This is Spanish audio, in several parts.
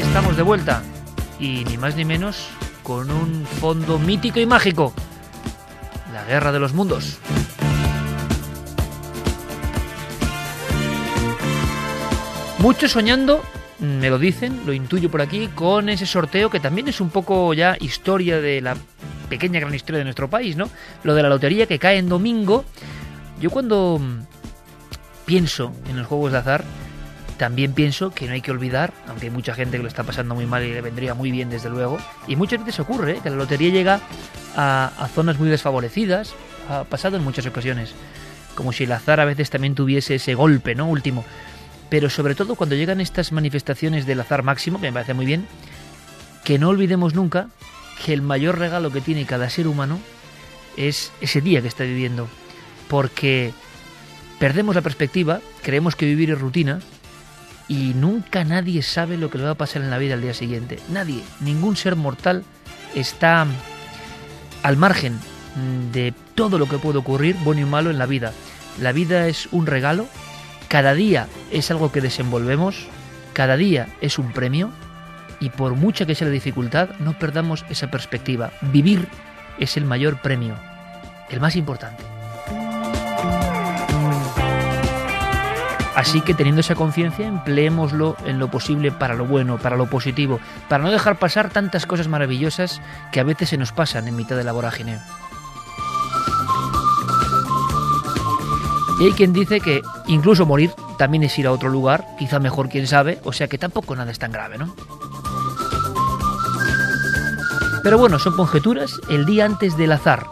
estamos de vuelta. Y ni más ni menos con un fondo mítico y mágico. La Guerra de los Mundos. Muchos soñando, me lo dicen, lo intuyo por aquí, con ese sorteo que también es un poco ya historia de la pequeña gran historia de nuestro país, ¿no? Lo de la lotería que cae en domingo. Yo cuando pienso en los juegos de azar, también pienso que no hay que olvidar, aunque hay mucha gente que lo está pasando muy mal y le vendría muy bien desde luego, y muchas veces ocurre ¿eh? que la lotería llega a, zonas muy desfavorecidas, ha pasado en muchas ocasiones, como si el azar a veces también tuviese ese golpe, ¿no? Último. Pero sobre todo cuando llegan estas manifestaciones del azar máximo, que me parece muy bien, que no olvidemos nunca que el mayor regalo que tiene cada ser humano es ese día que está viviendo. Porque perdemos la perspectiva, creemos que vivir es rutina y nunca nadie sabe lo que le va a pasar en la vida al día siguiente. Nadie, ningún ser mortal está al margen de todo lo que puede ocurrir, bueno y malo, en la vida. La vida es un regalo, cada día es algo que desenvolvemos, cada día es un premio y por mucha que sea la dificultad, no perdamos esa perspectiva. Vivir es el mayor premio, el más importante. Así que teniendo esa conciencia, empleémoslo en lo posible para lo bueno, para lo positivo, para no dejar pasar tantas cosas maravillosas que a veces se nos pasan en mitad de la vorágine. Y hay quien dice que incluso morir también es ir a otro lugar, quizá mejor quién sabe, o sea que tampoco nada es tan grave, ¿no? Pero bueno, son conjeturas el día antes del azar.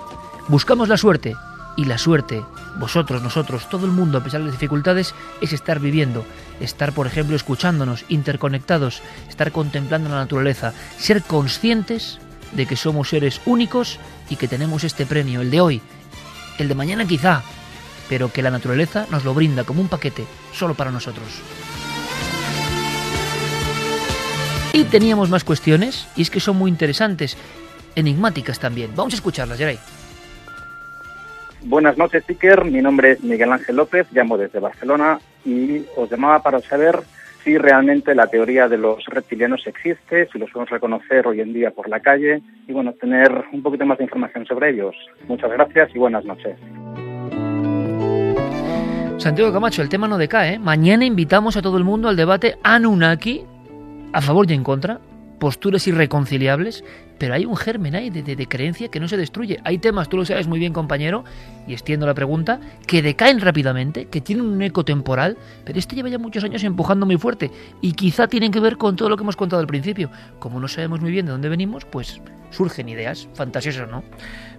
Buscamos la suerte, y la suerte, vosotros, nosotros, todo el mundo, a pesar de las dificultades, es estar viviendo, estar, por ejemplo, escuchándonos, interconectados, estar contemplando la naturaleza, ser conscientes de que somos seres únicos y que tenemos este premio, el de hoy, el de mañana quizá, pero que la naturaleza nos lo brinda como un paquete, solo para nosotros. Y teníamos más cuestiones, y es que son muy interesantes, enigmáticas también. Vamos a escucharlas, Geray. Buenas noches, Iker. Mi nombre es Miguel Ángel López, llamo desde Barcelona y os llamaba para saber si realmente la teoría de los reptilianos existe, si los podemos reconocer hoy en día por la calle y, bueno, tener un poquito más de información sobre ellos. Muchas gracias y buenas noches. Santiago Camacho, el tema no decae. ¿eh? Mañana invitamos a todo el mundo al debate Anunnaki, a favor y en contra, posturas irreconciliables, pero hay un germen ahí de, creencia que no se destruye. Hay temas, tú lo sabes muy bien, compañero, y extiendo la pregunta, que decaen rápidamente, que tienen un eco temporal, pero este lleva ya muchos años empujando muy fuerte, y quizá tienen que ver con todo lo que hemos contado al principio. Como no sabemos muy bien de dónde venimos, pues surgen ideas fantasiosas, ¿no?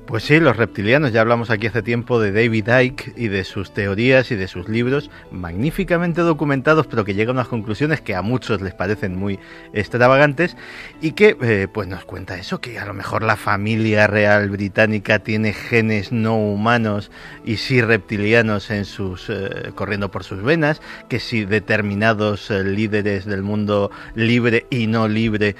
Pues sí, los reptilianos, ya hablamos aquí hace tiempo de David Icke y de sus teorías y de sus libros, magníficamente documentados, pero que llegan a unas conclusiones que a muchos les parecen muy extravagantes y que eh, pues nos cuenta eso, que a lo mejor la familia real británica tiene genes no humanos y sí reptilianos en sus eh, corriendo por sus venas, que si determinados eh, líderes del mundo libre y no libre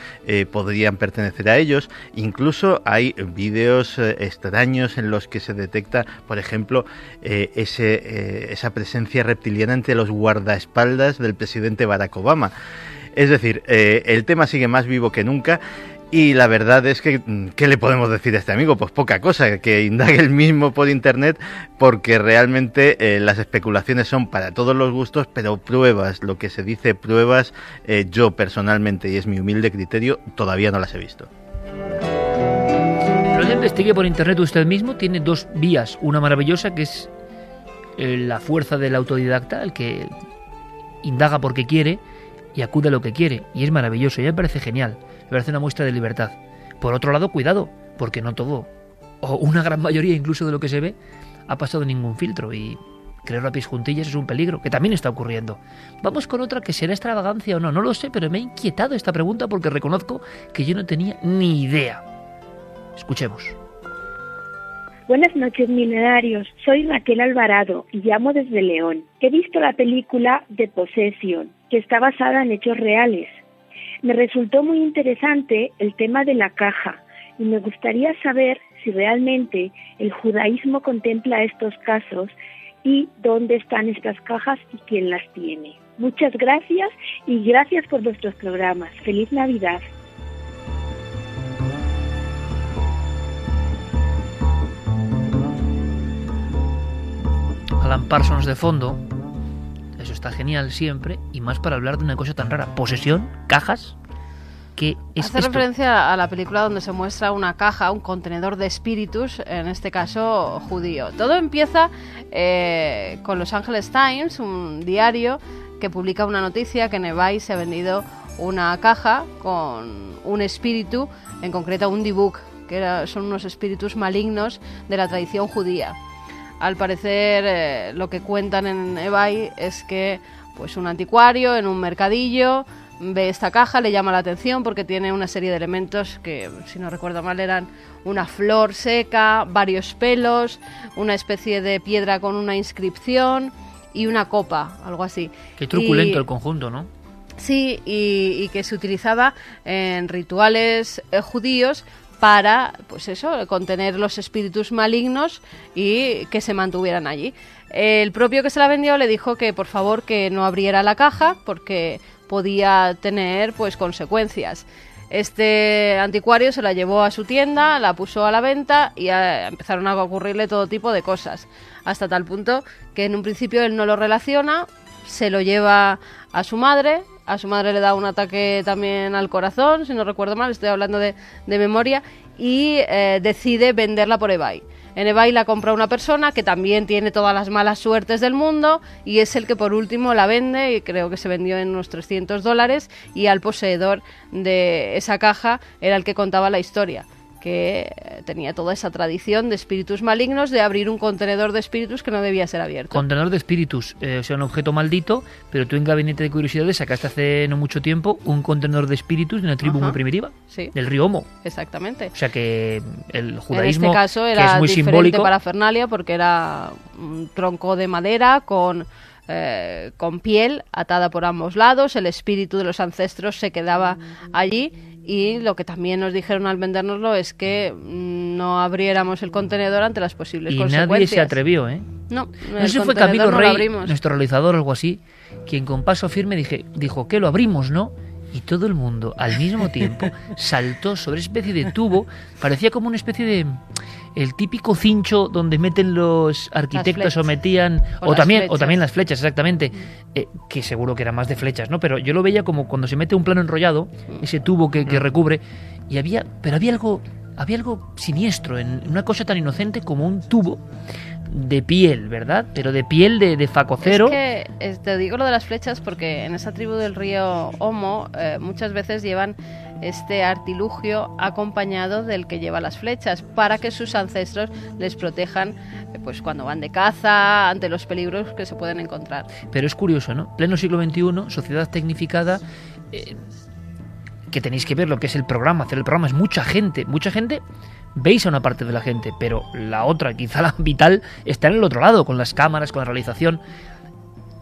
podrían pertenecer a ellos. Incluso hay vídeos extraños en los que se detecta, por ejemplo, eh, ese, eh, esa presencia reptiliana entre los guardaespaldas del presidente Barack Obama. Es decir, eh, el tema sigue más vivo que nunca. Y la verdad es que, mm, ¿qué le podemos decir a este amigo? Pues poca cosa, que indague el mismo por internet, porque realmente las especulaciones son para todos los gustos, pero pruebas, lo que se dice pruebas, yo personalmente, y es mi humilde criterio, todavía no las he visto investigue por internet usted mismo, tiene dos vías. Una maravillosa que es eh, la fuerza del autodidacta, el que indaga porque quiere y acude a lo que quiere. Y es maravilloso, y me parece genial. Me parece una muestra de libertad. Por otro lado, cuidado, porque no todo, o una gran mayoría incluso de lo que se ve, ha pasado ningún filtro y creer a pies juntillas es un peligro, que también está ocurriendo. Vamos con otra que será extravagancia o no, no lo sé, pero me ha inquietado esta pregunta porque reconozco que yo no tenía ni idea. Escuchemos. Buenas noches, milenarios. Soy Raquel Alvarado y llamo desde León. He visto la película The Possession, que está basada en hechos reales. Me resultó muy interesante el tema de la caja y me gustaría saber si realmente el judaísmo contempla estos casos y dónde están estas cajas y quién las tiene. Muchas gracias y gracias por vuestros programas. Feliz Navidad. Alan Parsons de fondo. Eso está genial siempre. Y más para hablar de una cosa tan rara. Posesión, cajas. ¿Qué es Hace esto? referencia a la película donde se muestra una caja, un contenedor de espíritus, en este caso judío. Todo empieza eh, con Los Angeles Times, un diario que publica una noticia que Nevai se ha vendido una caja con un espíritu, en concreto un dibuk, que era- son unos espíritus malignos de la tradición judía. Al parecer, eh, lo que cuentan en eBay es que pues un anticuario en un mercadillo ve esta caja, le llama la atención porque tiene una serie de elementos que, si no recuerdo mal, eran una flor seca, varios pelos, una especie de piedra con una inscripción y una copa, algo así. Qué truculento Y- el conjunto, ¿no? Sí, y, y que se utilizaba en rituales eh, judíos para, pues eso, contener los espíritus malignos y que se mantuvieran allí. El propio que se la vendió le dijo que por favor que no abriera la caja porque podía tener pues consecuencias. Este anticuario se la llevó a su tienda, la puso a la venta y eh, empezaron a ocurrirle todo tipo de cosas. Hasta tal punto que en un principio él no lo relaciona, se lo lleva a su madre, a su madre le da un ataque también al corazón, si no recuerdo mal, estoy hablando de, de memoria, y eh, decide venderla por eBay. En eBay la compra una persona que también tiene todas las malas suertes del mundo y es el que por último la vende y creo que se vendió en unos 300 dólares y al poseedor de esa caja era el que contaba la historia que tenía toda esa tradición de espíritus malignos de abrir un contenedor de espíritus que no debía ser abierto. Contenedor de espíritus, eh, o sea, un objeto maldito, pero tú en Gabinete de Curiosidades sacaste hace no mucho tiempo un contenedor de espíritus de una tribu Ajá. muy primitiva, Sí, del río Homo. exactamente. O sea que el En judaísmo, este caso que era es muy simbólico, para Fernalia porque era un tronco de madera con, eh, con piel atada por ambos lados, el espíritu de los ancestros se quedaba allí y lo que también nos dijeron al vendérnoslo es que mm, no abriéramos el contenedor ante las posibles y consecuencias. nadie se atrevió, ¿eh? No, No el fue Camilo no Rey, nuestro realizador o algo así, quien con paso firme dije, dijo que lo abrimos, ¿no? Y todo el mundo al mismo tiempo saltó sobre especie de tubo, parecía como una especie de el típico cincho donde meten los arquitectos o metían O también o también las flechas exactamente eh, que seguro que era más de flechas no pero yo lo veía como cuando se mete un plano enrollado ese tubo que, Mm. que recubre y había pero había algo había algo siniestro en una cosa tan inocente como un tubo de piel, ¿verdad? Pero de piel de, de facocero. Es que es- te digo lo de las flechas porque en esa tribu del río Homo eh, muchas veces llevan este artilugio acompañado del que lleva las flechas para que sus ancestros les protejan eh, pues cuando van de caza ante los peligros que se pueden encontrar. Pero es curioso, ¿no? Pleno siglo XXI, sociedad tecnificada. eh, que tenéis que ver lo que es el programa, hacer el programa es mucha gente, mucha gente. Veis a una parte de la gente, pero la otra, quizá la vital, está en el otro lado, con las cámaras, con la realización.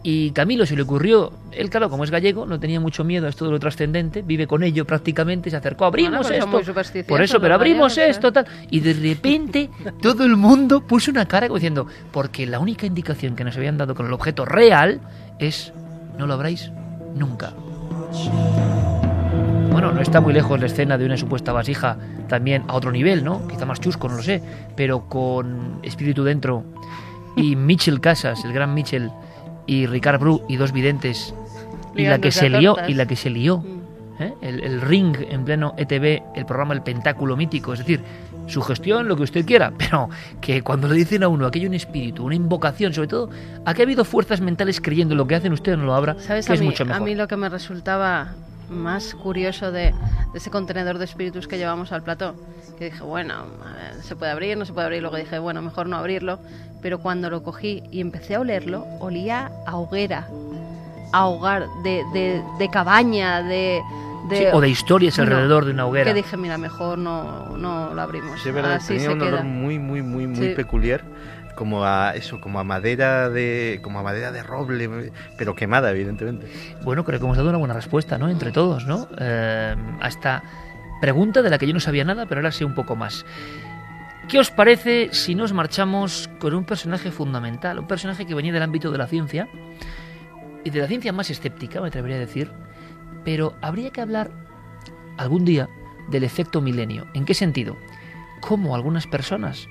Y Camilo se le ocurrió, él claro, como es gallego, no tenía mucho miedo a esto de lo trascendente, vive con ello prácticamente, se acercó, abrimos Bueno, pues esto. Por eso, pero abrimos gallegos, esto, tal. Y de repente todo el mundo puso una cara diciendo, porque la única indicación que nos habían dado con el objeto real es, no lo abráis nunca. Bueno, no está muy lejos la escena de una supuesta vasija también a otro nivel, ¿no? Quizá más chusco, no lo sé, pero con espíritu dentro. Y Mitchell Casas, el gran Mitchell, y Ricard Bru y dos videntes. Y la que se a lió, y la que se lió. Mm. ¿eh? El, el Ring en pleno ETV, el programa El Pentáculo Mítico, es decir, su gestión, lo que usted quiera, pero que cuando le dicen a uno que hay un espíritu, una invocación, sobre todo, a que ha habido fuerzas mentales creyendo lo que hacen usted no lo abra, ¿Sabes? que A es mí, mucho a mejor. mí lo que me resultaba más curioso de, de ese contenedor de espíritus que llevamos al plató, que dije, bueno, a ver, se puede abrir, no se puede abrir, luego dije, bueno, mejor no abrirlo, pero cuando lo cogí y empecé a olerlo, olía a hoguera, a hogar, de, de, de cabaña, de... de- Sí, o de historias No, alrededor de una hoguera. Que dije, mira, mejor no, no lo abrimos. Sí, verdad, Así tenía se un queda. olor muy, muy, muy, muy Sí. peculiar. Como a eso, como a madera de. como a madera de roble, pero quemada, evidentemente. Bueno, creo que hemos dado una buena respuesta, ¿no? Entre todos, ¿no? Eh, a esta pregunta de la que yo no sabía nada, pero ahora sé un poco más. ¿Qué os parece si nos marchamos con un personaje fundamental? Un personaje que venía del ámbito de la ciencia, de la ciencia más escéptica, me atrevería a decir, pero habría que hablar algún día del efecto milenio. ¿En qué sentido? Cómo algunas personas,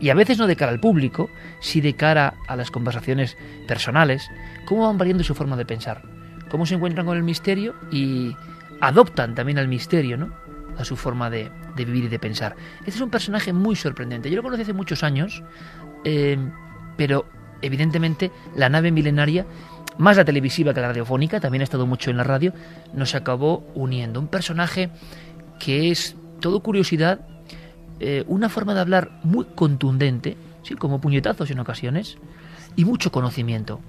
y a veces no de cara al público, sí de cara a las conversaciones personales, cómo van variando su forma de pensar, cómo se encuentran con el misterio y adoptan también al misterio, ¿no? A su forma de, de vivir y de pensar. Este es un personaje muy sorprendente. Yo lo conocí hace muchos años, eh, pero evidentemente la nave milenaria más la televisiva que la radiofónica, también ha estado mucho en la radio, nos acabó uniendo. Un personaje que es todo curiosidad, eh, una forma de hablar muy contundente, ¿sí? como puñetazos en ocasiones, y mucho conocimiento.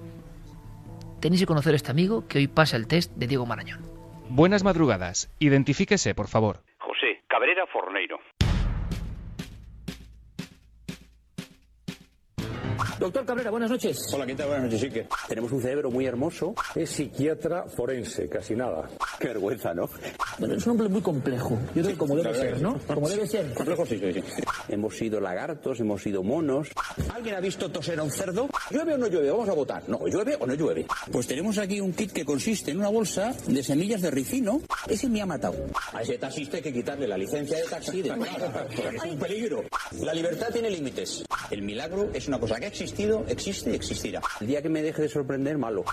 Tenéis que conocer a este amigo que hoy pasa el test de Diego Marañón. Buenas madrugadas. Identifíquese, por favor. José Cabrera Forneiro. Doctor Cabrera, buenas noches. Hola, ¿qué tal? Buenas noches, Iker. Tenemos un cerebro muy hermoso. Es psiquiatra forense, casi nada. Qué vergüenza, ¿no? Bueno, es un hombre muy complejo. Yo creo que como debe ser, ¿no? Como debe ser. Complejo sí, sí, sí. Hemos sido lagartos, hemos sido monos. ¿Alguien ha visto toser a un cerdo? ¿Llueve o no llueve? Vamos a votar. No, ¿llueve o no llueve? Pues tenemos aquí un kit que consiste en una bolsa de semillas de ricino. Ese me ha matado. A ese taxista hay que quitarle la licencia de taxi de Es un peligro. La libertad tiene límites. El milagro es una cosa que ha existido, existe y existirá. El día que me deje de sorprender, malo.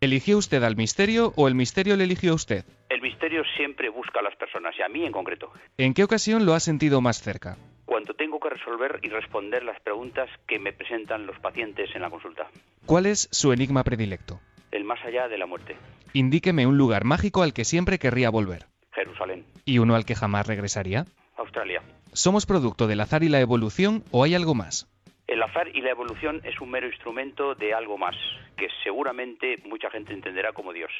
¿Eligió usted al misterio o el misterio le eligió a usted? El misterio siempre busca a las personas, y a mí en concreto. ¿En qué ocasión lo ha sentido más cerca? Cuando tengo que resolver y responder las preguntas que me presentan los pacientes en la consulta. ¿Cuál es su enigma predilecto? El más allá de la muerte. Indíqueme un lugar mágico al que siempre querría volver. Jerusalén. ¿Y uno al que jamás regresaría? Australia. ¿Somos producto del azar y la evolución o hay algo más? El azar y la evolución es un mero instrumento de algo más, que seguramente mucha gente entenderá como Dios.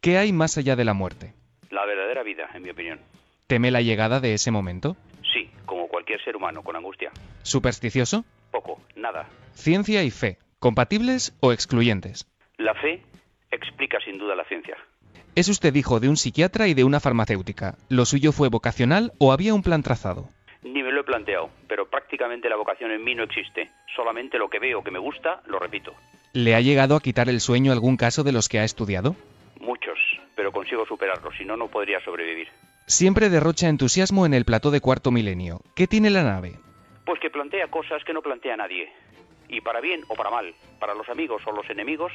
¿Qué hay más allá de la muerte? La verdadera vida, en mi opinión. ¿Teme la llegada de ese momento? Sí, como cualquier ser humano, con angustia. ¿Supersticioso? Poco, nada. ¿Ciencia y fe? ¿Compatibles o excluyentes? La fe explica sin duda la ciencia. Es usted hijo de un psiquiatra y de una farmacéutica. ¿Lo suyo fue vocacional o había un plan trazado? Ni me lo he planteado, pero prácticamente la vocación en mí no existe. Solamente lo que veo que me gusta, lo repito. ¿Le ha llegado a quitar el sueño algún caso de los que ha estudiado? Muchos, pero consigo superarlos, si no, no podría sobrevivir. Siempre derrocha entusiasmo en el plató de cuarto milenio. ¿Qué tiene la nave? Pues que plantea cosas que no plantea nadie. Y para bien o para mal, para los amigos o los enemigos,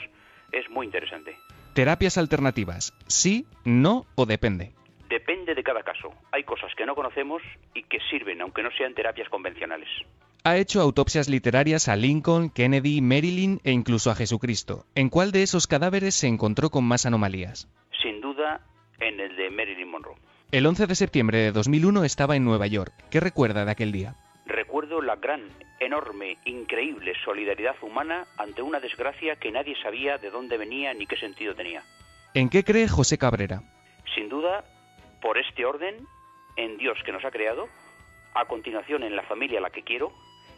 es muy interesante. Terapias alternativas. ¿Sí, no o depende? Depende de cada caso. Hay cosas que no conocemos y que sirven, aunque no sean terapias convencionales. Ha hecho autopsias literarias a Lincoln, Kennedy, Marilyn e incluso a Jesucristo. ¿En cuál de esos cadáveres se encontró con más anomalías? Sin duda, en el de Marilyn Monroe. El 11 de septiembre de 2001 estaba en Nueva York. ¿Qué recuerda de aquel día? Recuerdo la gran, enorme, increíble solidaridad humana ante una desgracia que nadie sabía de dónde venía ni qué sentido tenía. ¿En qué cree José Cabrera? Sin duda, por este orden, en Dios que nos ha creado, a continuación en la familia a la que quiero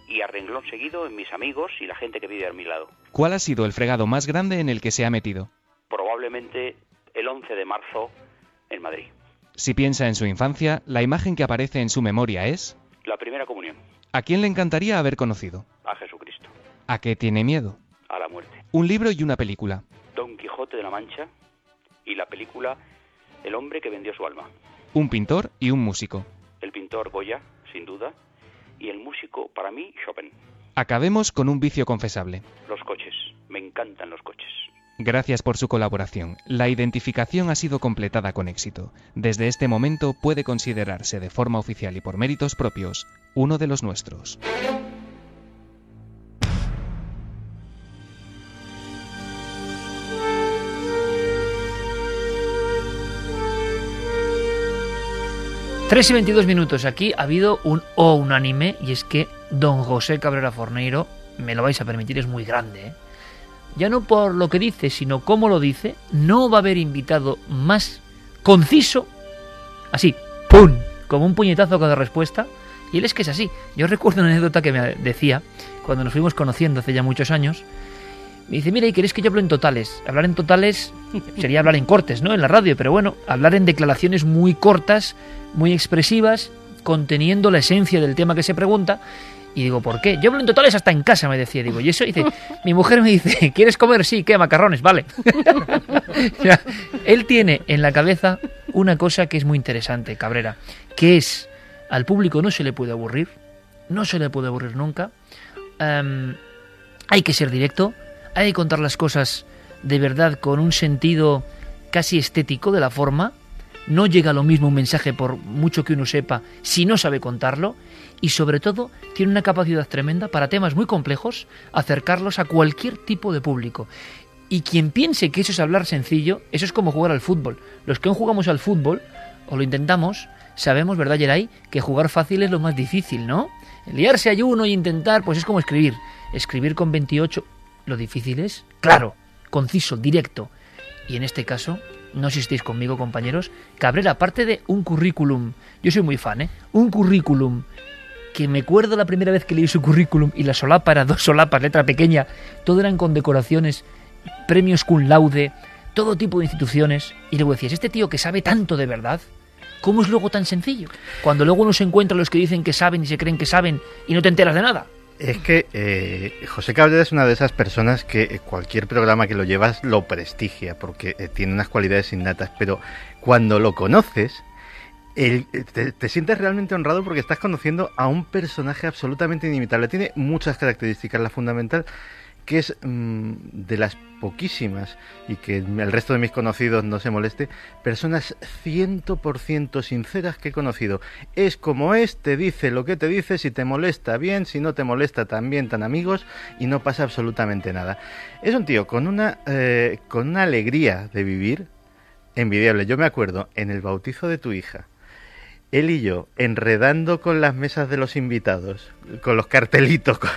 y a renglón seguido en mis amigos y la gente que vive a mi lado. ¿Cuál ha sido el fregado más grande en el que se ha metido? Probablemente el 11 de marzo en Madrid. Si piensa en su infancia, la imagen que aparece en su memoria es... La primera comunión. ¿A quién le encantaría haber conocido? A Jesucristo. ¿A qué tiene miedo? A la muerte. Un libro y una película. Don Quijote de la Mancha y la película El hombre que vendió su alma. Un pintor y un músico. El pintor Goya, sin duda, y el músico, para mí, Chopin. Acabemos con un vicio confesable. Los coches. Me encantan los coches. Gracias por su colaboración. La identificación ha sido completada con éxito. Desde este momento puede considerarse de forma oficial y por méritos propios uno de los nuestros. Tres y 22 minutos. Aquí ha habido un O unánime y es que don José Cabrera Forneiro, me lo vais a permitir, es muy grande. ¿eh? Ya no por lo que dice, sino cómo lo dice, no va a haber invitado más conciso, así, ¡pum! Como un puñetazo cada respuesta. Y él es que es así. Yo recuerdo una anécdota que me decía cuando nos fuimos conociendo hace ya muchos años. Me dice, mira, ¿y queréis que yo hable en totales? Hablar en totales sería hablar en cortes, ¿no? En la radio, pero bueno, hablar en declaraciones muy cortas, muy expresivas, conteniendo la esencia del tema que se pregunta. Y digo, ¿por qué? Yo hablo en totales hasta en casa, me decía. Digo, y eso dice, mi mujer me dice, ¿quieres comer? Sí, ¿qué? Macarrones, vale. O sea, él tiene en la cabeza una cosa que es muy interesante, Cabrera, que es, al público no se le puede aburrir, no se le puede aburrir nunca. Em, hay que ser directo, hay que contar las cosas de verdad con un sentido casi estético de la forma. No llega lo mismo un mensaje por mucho que uno sepa si no sabe contarlo y sobre todo tiene una capacidad tremenda para temas muy complejos acercarlos a cualquier tipo de público. Y quien piense que eso es hablar sencillo, eso es como jugar al fútbol. Los que aún jugamos al fútbol, o lo intentamos, sabemos, ¿verdad, Geray? Que jugar fácil es lo más difícil, ¿no? Liarse a uno y intentar, pues es como escribir. Escribir con 28, lo difícil es, claro, conciso, directo. Y en este caso, no sé si estáis conmigo, compañeros, Cabrera, aparte de un currículum, yo soy muy fan, ¿eh? Un currículum que me acuerdo la primera vez que leí su currículum y la solapa era dos solapas, letra pequeña, todo eran condecoraciones, premios cum laude, todo tipo de instituciones. Y luego decías, este tío que sabe tanto de verdad, ¿cómo es luego tan sencillo? Cuando luego uno se encuentra los que dicen que saben y se creen que saben y no te enteras de nada. Es que eh, José Cabrera es una de esas personas que eh, cualquier programa que lo llevas lo prestigia porque eh, tiene unas cualidades innatas, pero cuando lo conoces, el- te, te sientes realmente honrado porque estás conociendo a un personaje absolutamente inimitable. Tiene muchas características. La fundamental, que es mm, de las poquísimas, y que el resto de mis conocidos no se moleste, personas 100% sinceras que he conocido. Es como es, te dice lo que te dice, si te molesta bien, si no te molesta también, tan amigos, y no pasa absolutamente nada. Es un tío con una, eh, con una alegría de vivir envidiable. Yo me acuerdo en el bautizo de tu hija, él y yo enredando con las mesas de los invitados, con los cartelitos, con-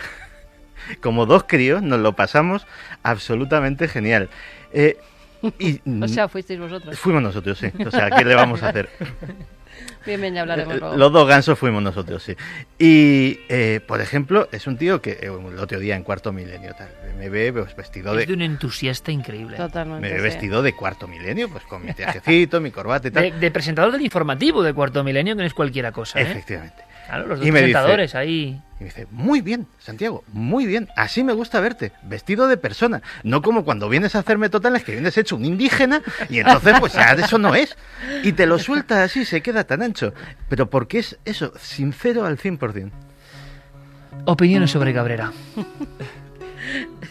como dos críos, nos lo pasamos absolutamente genial. Eh, y O sea, fuisteis vosotros. fuimos nosotros, sí. O sea, ¿qué le vamos a hacer? Bien, bien, ya hablaremos luego. Los dos gansos fuimos nosotros, sí. Y, eh, por ejemplo, es un tío que eh, el otro día en cuarto milenio tal, me ve pues, vestido Es de de... un entusiasta increíble. Totalmente. Me ve sí. vestido de cuarto milenio, pues con mi trajecito, mi corbata y tal. De, de presentador del informativo de Cuarto Milenio, que no es cualquiera cosa, ¿eh? Efectivamente. Claro, los dos Y me dice- ahí. Y me dice, muy bien, Santiago, muy bien, así me gusta verte, vestido de persona, no como cuando vienes a hacerme totales que vienes hecho un indígena y entonces pues ya eso no es. Y te lo suelta así, se queda tan ancho. Pero porque es eso, sincero al 100%. Opiniones sobre Cabrera.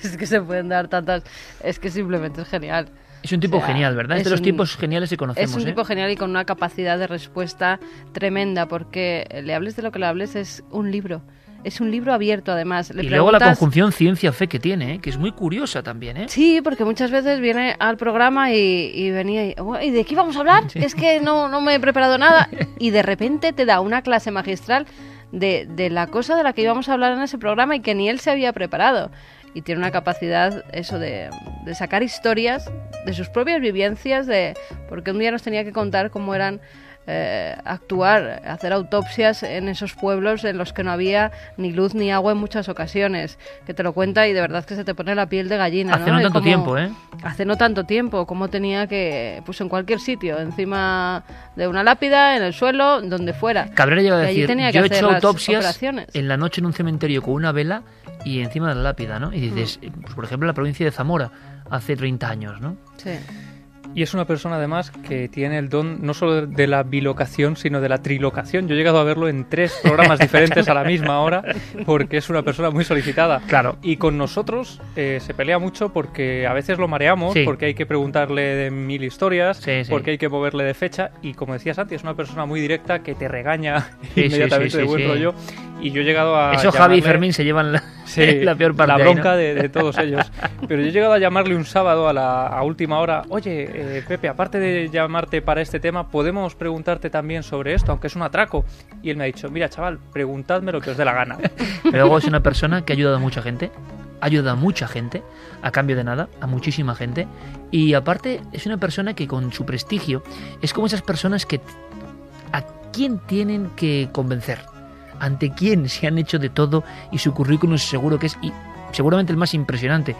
Es que se pueden dar tantas. Es que simplemente es genial. Es un tipo O sea, genial, ¿verdad? Es, de los un- tipos geniales que conocemos. Es un ¿eh? tipo genial y con una capacidad de respuesta tremenda, porque le hables de lo que le hables es un libro. Es un libro abierto, además. Le y luego la conjunción ciencia-fe que tiene, ¿eh? que es muy curiosa también. ¿eh? Sí, porque muchas veces viene al programa y, y venía y, "Oh, ¿y de qué vamos a hablar? Es que no, no me he preparado nada. Y de repente te da una clase magistral de, de la cosa de la que íbamos a hablar en ese programa y que ni él se había preparado. Y tiene una capacidad, eso, de, de sacar historias de sus propias vivencias, de porque un día nos tenía que contar cómo eran eh, actuar, hacer autopsias en esos pueblos en los que no había ni luz ni agua en muchas ocasiones, que te lo cuenta y de verdad que se te pone la piel de gallina. Hace ¿no? tanto tiempo, ¿eh? Hace no tanto tiempo, como tenía que, pues en cualquier sitio, encima de una lápida, en el suelo, donde fuera. Cabrera llega a decir, tenía que yo he hecho autopsias en la noche en un cementerio con una vela y encima de la lápida, ¿no? Y dices, Mm. pues, por ejemplo, la provincia de Zamora, hace 30 años, ¿no? Sí. Y es una persona además que tiene el don no solo de la bilocación, sino de la trilocación. Yo he llegado a verlo en tres programas diferentes a la misma hora porque es una persona muy solicitada. Claro. Y con nosotros eh, se pelea mucho porque a veces lo mareamos, Sí. porque hay que preguntarle de mil historias, Sí, sí. porque hay que moverle de fecha. Y como decía Santi, es una persona muy directa que te regaña inmediatamente sí, de buen sí. rollo. Y yo he llegado a. Eso Javi y Fermín se llevan la, Sí, la peor parte La ahí, bronca ¿no? de, de todos ellos. Pero yo he llegado a llamarle un sábado a la a última hora. Oye, eh, Pepe, aparte de llamarte para este tema, podemos preguntarte también sobre esto, aunque es un atraco. Y él me ha dicho, mira, chaval, preguntadme lo que os dé la gana. Pero luego es una persona que ha ayudado a mucha gente, ayuda a mucha gente, a cambio de nada, a muchísima gente. Y aparte es una persona que con su prestigio es como esas personas que a quién tienen que convencer, ante quién se han hecho de todo y su currículum seguro que es y seguramente el más impresionante.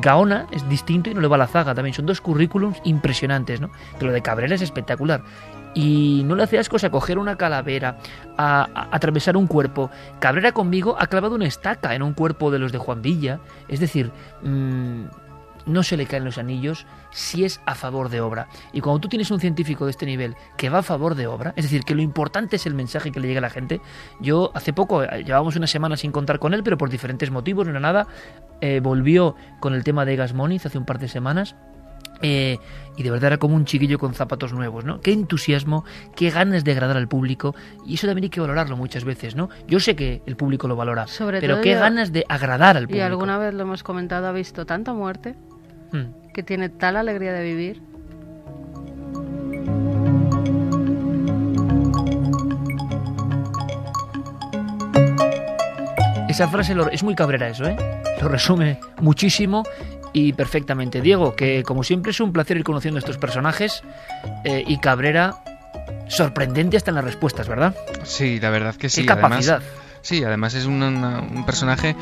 Gaona es distinto y no le va la zaga también. Son dos currículums impresionantes, ¿no? Pero lo de Cabrera es espectacular. y no le hace asco a coger una calavera, a, a- atravesar un cuerpo. Cabrera conmigo ha clavado una estaca en un cuerpo de los de Juan Villa. Es decir, mm, no se le caen los anillos si es a favor de obra. Y cuando tú tienes un científico de este nivel que va a favor de obra, es decir, que lo importante es el mensaje que le llega a la gente, yo hace poco, eh, llevábamos una semana sin contar con él, pero por diferentes motivos, no era nada, eh, volvió con el tema de Gas Moniz hace un par de semanas. eh, y de verdad era como un chiquillo con zapatos nuevos, ¿no? Qué entusiasmo, qué ganas de agradar al público y eso también hay que valorarlo muchas veces, ¿no? Yo sé que el público lo valora, Sobre pero todo qué yo- ganas de agradar al Y público. alguna vez lo hemos comentado, ha visto tanta muerte Mm. que tiene tal alegría de vivir. Esa frase lo- es muy cabrera eso, ¿eh? Lo resume muchísimo y perfectamente. Diego, que como siempre es un placer ir conociendo a estos personajes eh, y Cabrera sorprendente hasta en las respuestas, ¿verdad? Sí, la verdad que sí. Qué capacidad. Además, sí, además es una- un personaje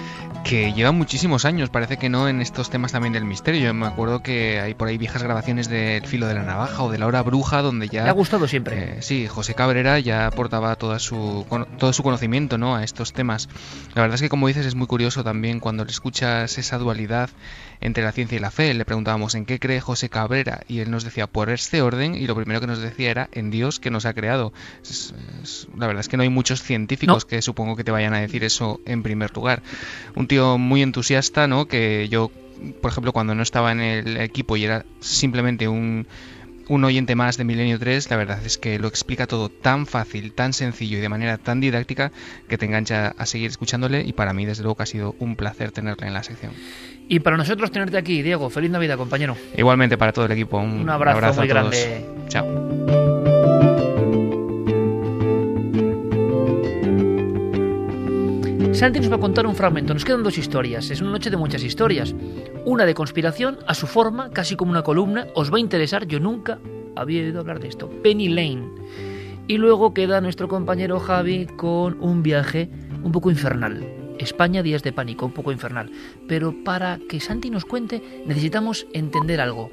que lleva muchísimos años, parece que no, en estos temas también del misterio. Yo me acuerdo que hay por ahí viejas grabaciones del filo de la navaja o de la hora bruja, donde ya... Le ha gustado siempre. Eh, sí, José Cabrera ya aportaba toda su, todo su conocimiento ¿no? a estos temas. La verdad es que, como dices, es muy curioso también cuando le escuchas esa dualidad entre la ciencia y la fe. Le preguntábamos en qué cree José Cabrera y él nos decía por este orden y lo primero que nos decía era en Dios que nos ha creado. Es- es- la verdad es que no hay muchos científicos que supongo que te vayan a decir eso en primer lugar. Un tío muy entusiasta, ¿no? Que yo, por ejemplo, cuando no estaba en el equipo y era simplemente un un oyente más de Milenio 3, la verdad es que lo explica todo tan fácil, tan sencillo y de manera tan didáctica que te engancha a seguir escuchándole y para mí desde luego que ha sido un placer tenerle en la sección. Y para nosotros tenerte aquí, Diego, feliz Navidad, compañero. Igualmente para todo el equipo, un, Un abrazo, muy a todos. grande. Chao. Santi nos va a contar un fragmento. Nos quedan dos historias. Es una noche de muchas historias. Una de conspiración, a su forma, casi como una columna. Os va a interesar. Yo nunca había oído hablar de esto. Penny Lane. Y luego queda nuestro compañero Javi con un viaje un poco infernal. España, días de pánico, un poco infernal. Pero para que Santi nos cuente, necesitamos entender algo.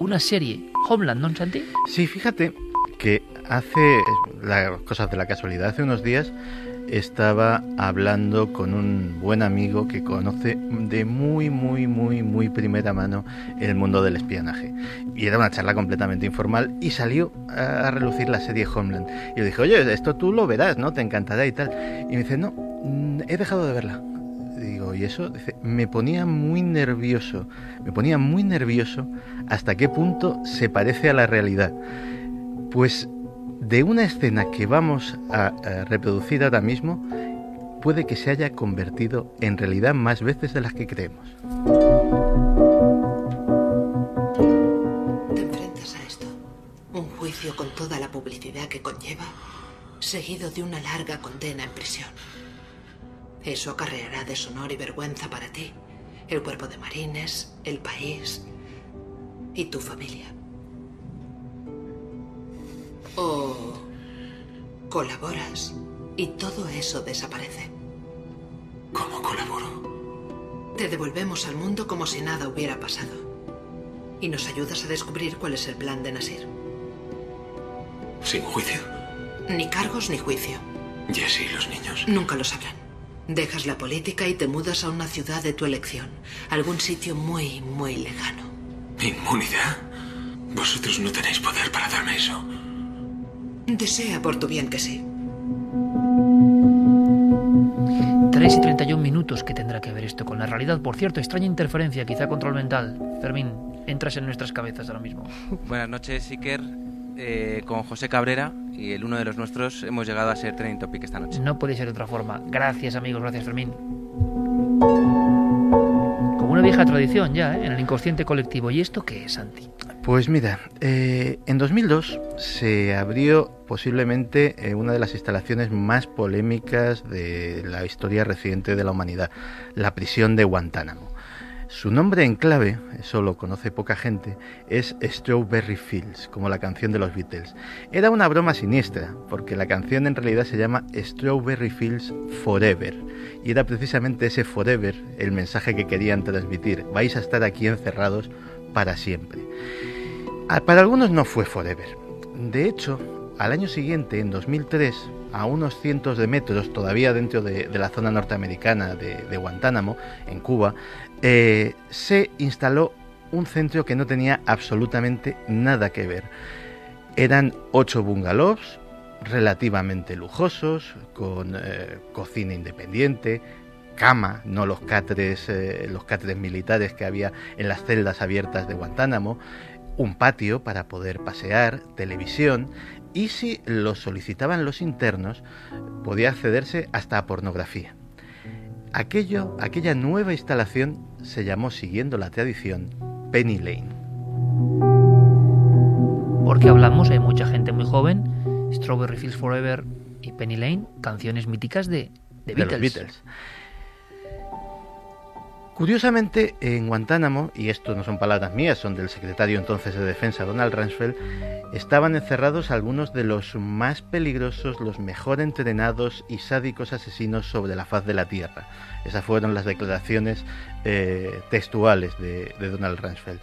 Una serie, Homeland, ¿no, Santi? Sí, fíjate que hace las cosas de la casualidad, hace unos días estaba hablando con un buen amigo que conoce de muy, muy, muy, muy primera mano el mundo del espionaje. Y era una charla completamente informal y salió a relucir la serie Homeland. Y yo dije, oye, esto tú lo verás, ¿no? Te encantará y tal. Y me dice, no, mm, he dejado de verla. Digo, ¿y eso? Me ponía muy nervioso, me ponía muy nervioso hasta qué punto se parece a la realidad. Pues de una escena que vamos a, reproducir ahora mismo, puede que se haya convertido en realidad más veces de las que creemos. Te enfrentas a esto. Un juicio con toda la publicidad que conlleva, seguido de una larga condena en prisión. Eso acarreará deshonor y vergüenza para ti, el cuerpo de marines, el país y tu familia. O colaboras y todo eso desaparece. ¿Cómo colaboro? Te devolvemos al mundo como si nada hubiera pasado. Y nos ayudas a descubrir cuál es el plan de Nasir. Sin juicio. Ni cargos ni juicio. Jesse y los niños. Nunca lo sabrán. Dejas la política y te mudas a una ciudad de tu elección. Algún sitio muy, muy lejano. ¿Inmunidad? Vosotros no tenéis poder para darme eso. Desea por tu bien que sí. 3 y 31 minutos que tendrá que ver esto con la realidad. Por cierto, extraña interferencia, quizá control mental. Fermín, entras en nuestras cabezas ahora mismo. Buenas noches, Iker. Eh, con José Cabrera y el uno de los nuestros hemos llegado a ser trending topic esta noche. No puede ser de otra forma. Gracias, amigos. Gracias, Fermín. Como una vieja tradición ya, ¿eh? en el inconsciente colectivo. ¿Y esto qué es, Santi? Pues mira, eh, en 2002 se abrió posiblemente eh, una de las instalaciones más polémicas de la historia reciente de la humanidad, la prisión de Guantánamo. Su nombre en clave, eso lo conoce poca gente, es Strawberry Fields, como la canción de los Beatles. Era una broma siniestra, porque la canción en realidad se llama Strawberry Fields Forever, y era precisamente ese forever el mensaje que querían transmitir. Vais a estar aquí encerrados para siempre. Ah, Para algunos no fue forever. De hecho, al año siguiente, en 2003, a unos cientos de metros, todavía dentro de, la zona norteamericana de, Guantánamo, en Cuba, eh, se instaló un centro que no tenía absolutamente nada que ver. Eran ocho bungalows relativamente lujosos, con eh, cocina independiente, cama, no los cáteres, eh, los cáteres militares que había en las celdas abiertas de Guantánamo, un patio para poder pasear, televisión y si lo solicitaban los internos podía accederse hasta a pornografía. Aquello, aquella nueva instalación se llamó, siguiendo la tradición, Penny Lane. Porque hablamos, hay mucha gente muy joven, Strawberry Fields Forever y Penny Lane, canciones míticas de, de, Beatles. Beatles. Curiosamente, en Guantánamo, y esto no son palabras mías, son del secretario entonces de Defensa, Donald Rumsfeld, estaban encerrados algunos de los más peligrosos, los mejor entrenados y sádicos asesinos sobre la faz de la Tierra. Esas fueron las declaraciones eh, textuales de, de Donald Rumsfeld.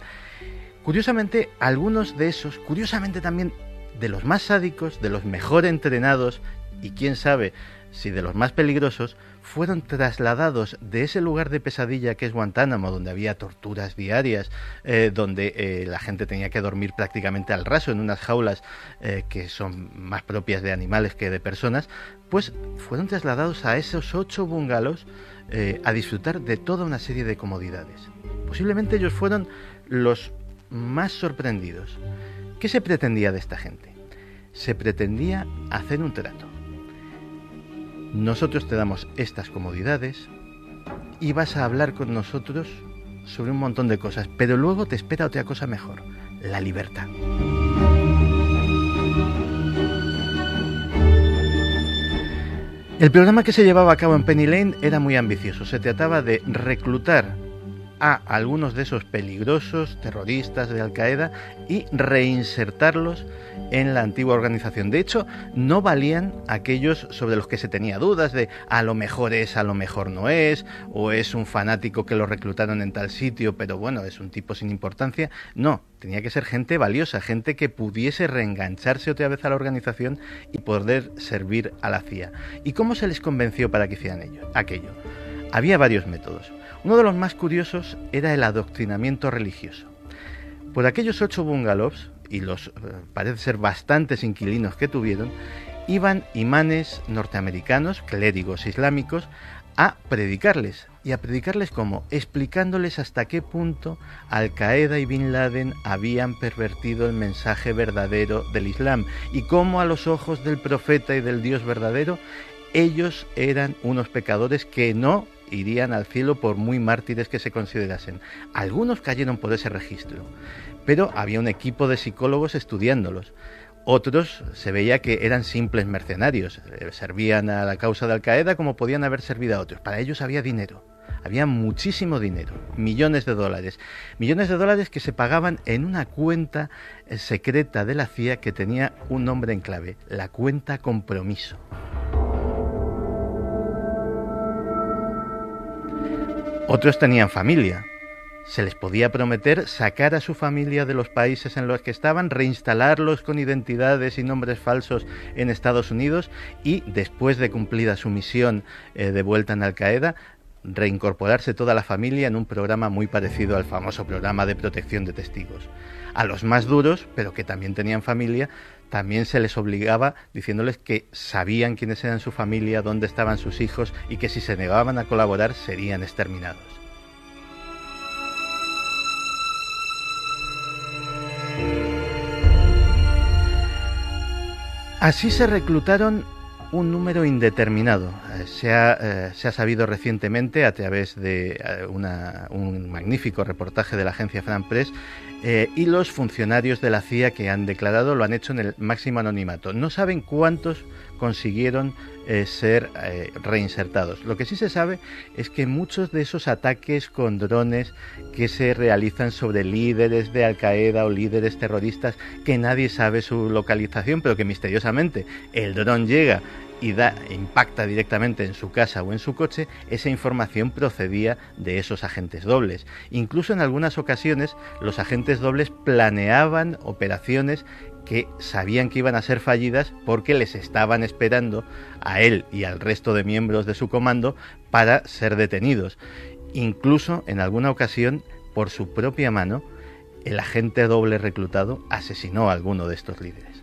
Curiosamente, algunos de esos, curiosamente también de los más sádicos, de los mejor entrenados y quién sabe si de los más peligrosos, fueron trasladados de ese lugar de pesadilla que es Guantánamo, donde había torturas diarias, eh, donde eh, la gente tenía que dormir prácticamente al raso en unas jaulas eh, que son más propias de animales que de personas, pues fueron trasladados a esos ocho bungalows a disfrutar de toda una serie de comodidades. Posiblemente ellos fueron los más sorprendidos. ¿Qué se pretendía de esta gente? Se pretendía hacer un trato nosotros te damos estas comodidades y vas a hablar con nosotros sobre un montón de cosas, pero luego te espera otra cosa mejor, la libertad. El programa que se llevaba a cabo en Penny Lane era muy ambicioso. Se trataba de reclutar a algunos de esos peligrosos terroristas de Al Qaeda y reinsertarlos en la antigua organización. De hecho, no valían aquellos sobre los que se tenía dudas de a lo mejor es, a lo mejor no es, o es un fanático que lo reclutaron en tal sitio, pero bueno, es un tipo sin importancia. No, tenía que ser gente valiosa, gente que pudiese reengancharse otra vez a la organización y poder servir a la CIA. ¿Y cómo se les convenció para que hicieran ello, aquello? Había varios métodos. Uno de los más curiosos era el adoctrinamiento religioso. Por aquellos ocho bungalows, y los eh, parece ser bastantes inquilinos que tuvieron, iban imanes norteamericanos, clérigos islámicos, a predicarles. ¿Y a predicarles como Explicándoles hasta qué punto Al Qaeda y Bin Laden habían pervertido el mensaje verdadero del Islam y cómo a los ojos del profeta y del Dios verdadero ellos eran unos pecadores que no irían al cielo por muy mártires que se considerasen. Algunos cayeron por ese registro, pero había un equipo de psicólogos estudiándolos. Otros se veía que eran simples mercenarios, eh, servían a la causa de Al Qaeda como podían haber servido a otros. Para ellos había dinero, había muchísimo dinero, millones de dólares, millones de dólares que se pagaban en una cuenta eh, secreta de la CIA que tenía un nombre en clave, la cuenta compromiso. Otros tenían familia. Se les podía prometer sacar a su familia de los países en los que estaban, reinstalarlos con identidades y nombres falsos en Estados Unidos y, después de cumplida su misión eh, de vuelta en Al Qaeda, reincorporarse toda la familia en un programa muy parecido al famoso programa de protección de testigos. A los más duros, pero que también tenían familia, también se les obligaba diciéndoles que sabían quiénes eran su familia, dónde estaban sus hijos y que si se negaban a colaborar serían exterminados. Así se reclutaron un número indeterminado. Eh, se ha, eh, se ha, sabido recientemente a través de eh, un magnífico reportaje de la agencia Fran Press y los funcionarios de la CIA que han declarado lo han hecho en el máximo anonimato. No saben cuántos consiguieron ser reinsertados. Lo que sí se sabe es que muchos de esos ataques con drones que se realizan sobre líderes de Al Qaeda o líderes terroristas que nadie sabe su localización, pero que misteriosamente el dron llega y da, impacta directamente en su casa o en su coche, esa información procedía de esos agentes dobles. Incluso en algunas ocasiones los agentes dobles planeaban operaciones que sabían que iban a ser fallidas porque les estaban esperando a él y al resto de miembros de su comando para ser detenidos. Incluso en alguna ocasión, por su propia mano, el agente doble reclutado asesinó a alguno de estos líderes.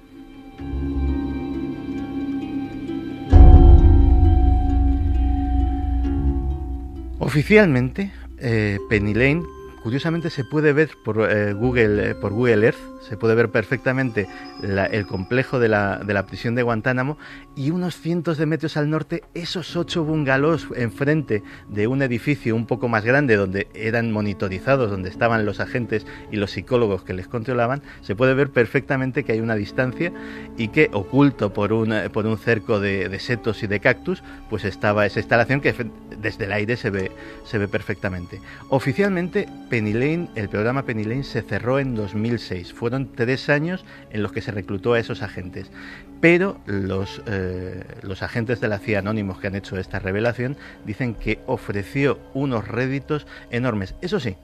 Oficialmente, eh, Penny Lane curiosamente se puede ver por eh, Google eh, por Google Earth se puede ver perfectamente el complejo de la, de la, prisión de Guantánamo y unos cientos de metros al norte esos ocho bungalows enfrente de un edificio un poco más grande donde eran monitorizados donde estaban los agentes y los psicólogos que les controlaban se puede ver perfectamente que hay una distancia y que oculto por un, por un cerco de, setos y de cactus pues estaba esa instalación que desde el aire se ve, se ve perfectamente oficialmente Penny el programa Penny se cerró en 2006. Fueron tres años en los que se reclutó a esos agentes. Pero los, eh, los agentes de la CIA anónimos que han hecho esta revelación dicen que ofreció unos réditos enormes. Eso sí,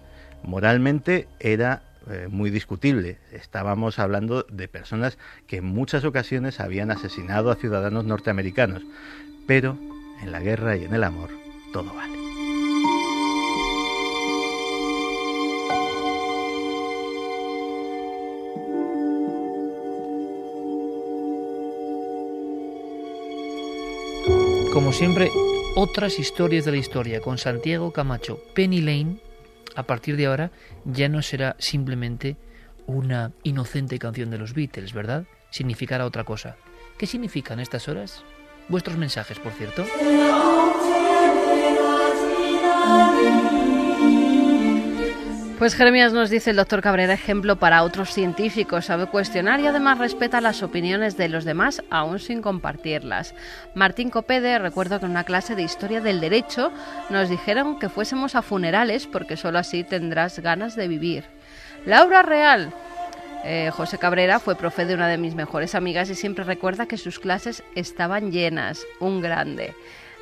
moralmente era eh, muy discutible. Estábamos hablando de personas que en muchas ocasiones habían asesinado a ciudadanos norteamericanos. Pero en la guerra y en el amor todo vale. Como siempre, otras historias de la historia con Santiago Camacho. Penny Lane, a partir de ahora, ya no será simplemente una inocente canción de los Beatles, ¿verdad? Significará otra cosa. ¿Qué significan estas horas? Vuestros mensajes, por cierto. Pues Jeremías nos dice el doctor Cabrera, ejemplo para otros científicos, sabe cuestionar y además respeta las opiniones de los demás, aún sin compartirlas. Martín Copede, recuerdo que en una clase de historia del derecho nos dijeron que fuésemos a funerales porque solo así tendrás ganas de vivir. Laura Real, eh, José Cabrera fue profe de una de mis mejores amigas y siempre recuerda que sus clases estaban llenas, un grande.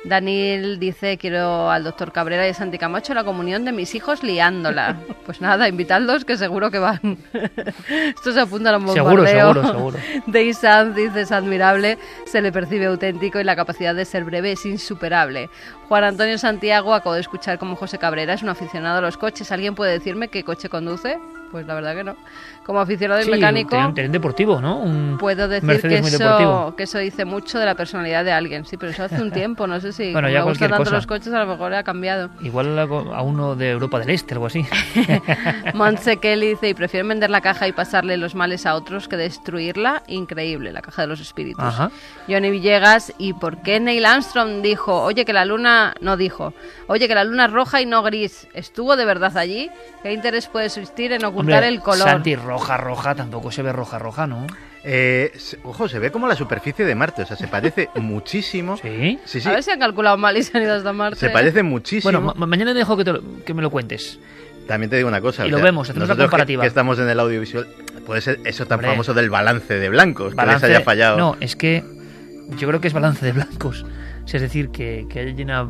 Daniel dice, quiero al doctor Cabrera y a Santi Camacho la comunión de mis hijos liándola. Pues nada, invitadlos que seguro que van. Esto se apunta a un bombardeo. Seguro, seguro, seguro. Sanz dice, es admirable, se le percibe auténtico y la capacidad de ser breve es insuperable. Juan Antonio Santiago, acabo de escuchar como José Cabrera es un aficionado a los coches. ¿Alguien puede decirme qué coche conduce? Pues la verdad que no. Como aficionado y Sí, mecánico... un tren deportivo, ¿no? Un Puedo decir Mercedes que eso, que eso dice mucho de la personalidad de alguien. Sí, pero eso hace un tiempo, no sé si Bueno, ya me gustan tanto cosa. los coches, a lo mejor ha cambiado. Igual a a uno de Europa del Este, algo así. Montse Kelly dice, y prefieren vender la caja y pasarle los males a otros que destruirla. Increíble, la caja de los espíritus. Ajá. Johnny Villegas, ¿y por qué Neil Armstrong dijo, oye que la luna, no dijo, oye que la luna es roja y no gris? ¿Estuvo de verdad allí? ¿Qué interés puede existir en ocultar Hombre, el color? Santi, roja, roja, tampoco se ve roja, roja, ¿no? Eh, ojo, se ve como la superficie de Marte, o sea, se parece muchísimo. Sí, sí, sí. A ver si han calculado mal y se han ido hasta Marte. Se parece muchísimo. Bueno, ma- mañana dejo que, te lo- que me lo cuentes. También te digo una cosa. Y lo sea, vemos, hacemos una nosotros que- comparativa. Que, estamos en el audiovisual, puede ser eso tan Hombre. famoso del balance de blancos, Balance- que les haya fallado. No, es que yo creo que es balance de blancos. O sea, Es decir, que, que haya llena...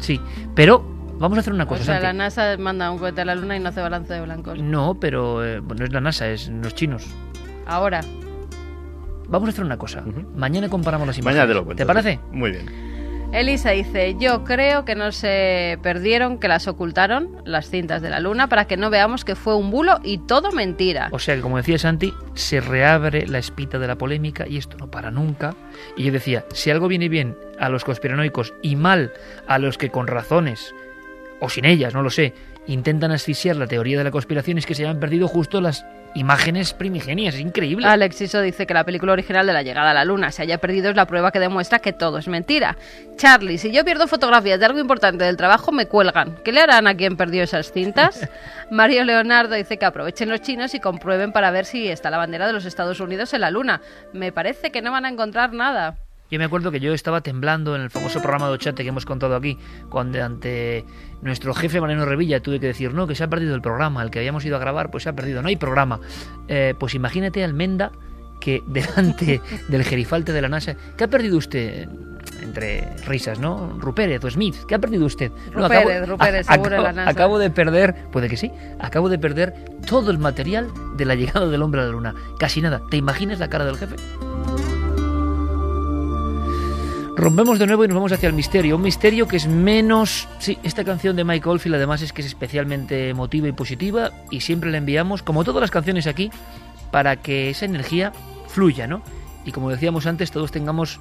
Sí, pero vamos a hacer una O cosa, sea, Santi. la NASA manda un cohete a la luna y no hace balance de blancos. No, pero eh, no es la NASA, es los chinos. Ahora. Vamos a hacer una cosa. Mañana comparamos las imágenes. Mañana te lo cuento. ¿Te parece? Muy bien. Elisa dice, yo creo que no se perdieron, que las ocultaron, las cintas de la luna, para que no veamos que fue un bulo y todo mentira. O sea que, como decía Santi, se reabre la espita de la polémica y esto no para nunca. Y yo decía, si algo viene bien a los conspiranoicos y mal a los que con razones, o sin ellas, no lo sé, intentan asfixiar la teoría de la conspiración, es que se hayan perdido justo las imágenes primigenias. Es increíble. Alexiso dice que la película original de la llegada a la luna se haya perdido es la prueba que demuestra que todo es mentira. Charlie, si yo pierdo fotografías de algo importante del trabajo, me cuelgan. ¿Qué le harán a quien perdió esas cintas? Mario Leonardo dice que aprovechen los chinos y comprueben para ver si está la bandera de los Estados Unidos en la luna. Me parece que no van a encontrar nada. Yo me acuerdo que yo estaba temblando en el famoso programa de Ochate que hemos contado aquí, cuando ante nuestro jefe Mariano Revilla tuve que decir, no, que se ha perdido el programa, el que habíamos ido a grabar, pues se ha perdido, no hay programa. Eh, pues imagínate Almenda que delante del gerifalte de la NASA, ¿qué ha perdido usted? Entre risas, ¿no? Rupérez o Smith, ¿qué ha perdido usted? No, Rupérez, Rupérez, a- seguro acabo, la NASA. acabo de perder, puede que sí, acabo de perder todo el material de la llegada del hombre a la luna. Casi nada. ¿Te imaginas la cara del jefe? Rompemos de nuevo y nos vamos hacia el misterio. Un misterio que es menos... Sí, esta canción de Mike Oldfield además es que es especialmente emotiva y positiva y siempre la enviamos, como todas las canciones aquí, para que esa energía fluya, ¿no? Y como decíamos antes, todos tengamos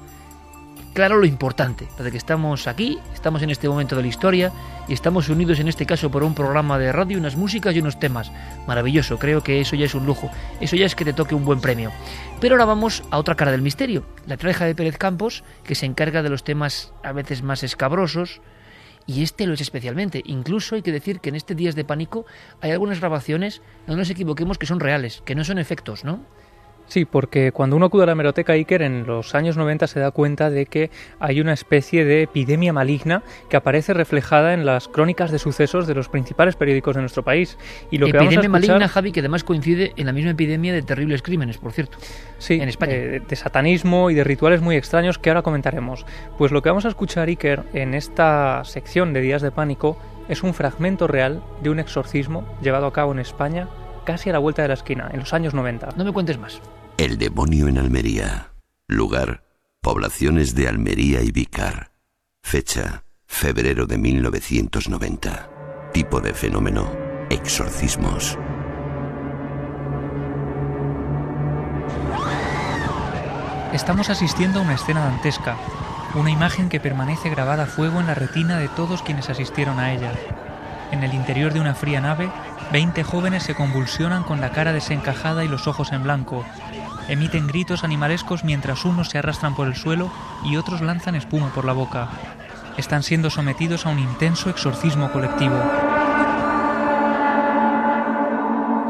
claro lo importante, lo de que estamos aquí, estamos en este momento de la historia y estamos unidos en este caso por un programa de radio, unas músicas y unos temas. Maravilloso, creo que eso ya es un lujo, eso ya es que te toque un buen premio. Pero ahora vamos a otra cara del misterio, la traeja de Pérez Campos, que se encarga de los temas a veces más escabrosos, y este lo es especialmente. Incluso hay que decir que en este Días de Pánico hay algunas grabaciones, no nos equivoquemos, que son reales, que no son efectos, ¿no? Sí, porque cuando uno acude a la hemeroteca Iker en los años 90 se da cuenta de que hay una especie de epidemia maligna que aparece reflejada en las crónicas de sucesos de los principales periódicos de nuestro país. Y lo que vamos a epidemia escuchar, maligna, Javi, que además coincide en la misma epidemia de terribles crímenes, por cierto. sí, en España. eh, de satanismo y de rituales muy extraños que ahora comentaremos. Pues lo que vamos a escuchar, Iker, en esta sección de Días de Pánico es un fragmento real de un exorcismo llevado a cabo en España casi a la vuelta de la esquina, en los años 90. No me cuentes más. El demonio en Almería. Lugar, poblaciones de Almería y Vicar. Fecha, febrero de 1990. Tipo de fenómeno, exorcismos. Estamos asistiendo a una escena dantesca, una imagen que permanece grabada a fuego en la retina de todos quienes asistieron a ella. En el interior de una fría nave, 20 jóvenes se convulsionan con la cara desencajada y los ojos en blanco. Emiten gritos animalescos mientras unos se arrastran por el suelo y otros lanzan espuma por la boca. Están siendo sometidos a un intenso exorcismo colectivo.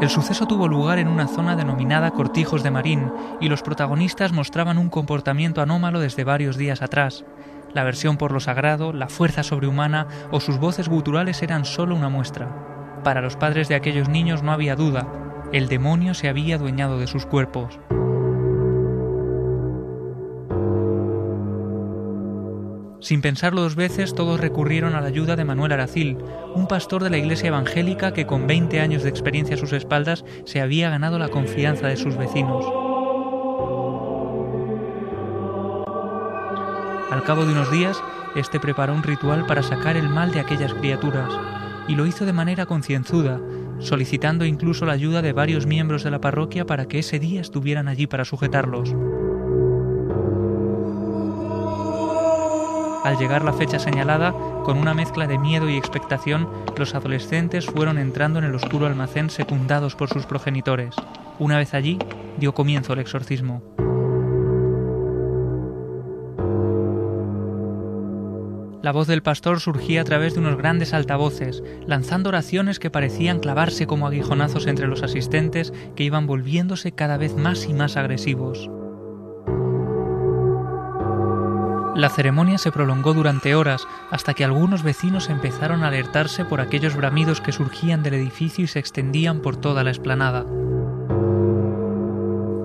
El suceso tuvo lugar en una zona denominada Cortijos de Marín y los protagonistas mostraban un comportamiento anómalo desde varios días atrás. La versión por lo sagrado, la fuerza sobrehumana o sus voces guturales eran solo una muestra. Para los padres de aquellos niños no había duda, el demonio se había adueñado de sus cuerpos. Sin pensarlo dos veces, todos recurrieron a la ayuda de Manuel Aracil, un pastor de la iglesia evangélica que con 20 años de experiencia a sus espaldas se había ganado la confianza de sus vecinos. Al cabo de unos días, este preparó un ritual para sacar el mal de aquellas criaturas, y lo hizo de manera concienzuda, solicitando incluso la ayuda de varios miembros de la parroquia para que ese día estuvieran allí para sujetarlos. Al llegar la fecha señalada, con una mezcla de miedo y expectación, los adolescentes fueron entrando en el oscuro almacén secundados por sus progenitores. Una vez allí, dio comienzo el exorcismo. La voz del pastor surgía a través de unos grandes altavoces, lanzando oraciones que parecían clavarse como aguijonazos entre los asistentes que iban volviéndose cada vez más y más agresivos. La ceremonia se prolongó durante horas hasta que algunos vecinos empezaron a alertarse por aquellos bramidos que surgían del edificio y se extendían por toda la explanada.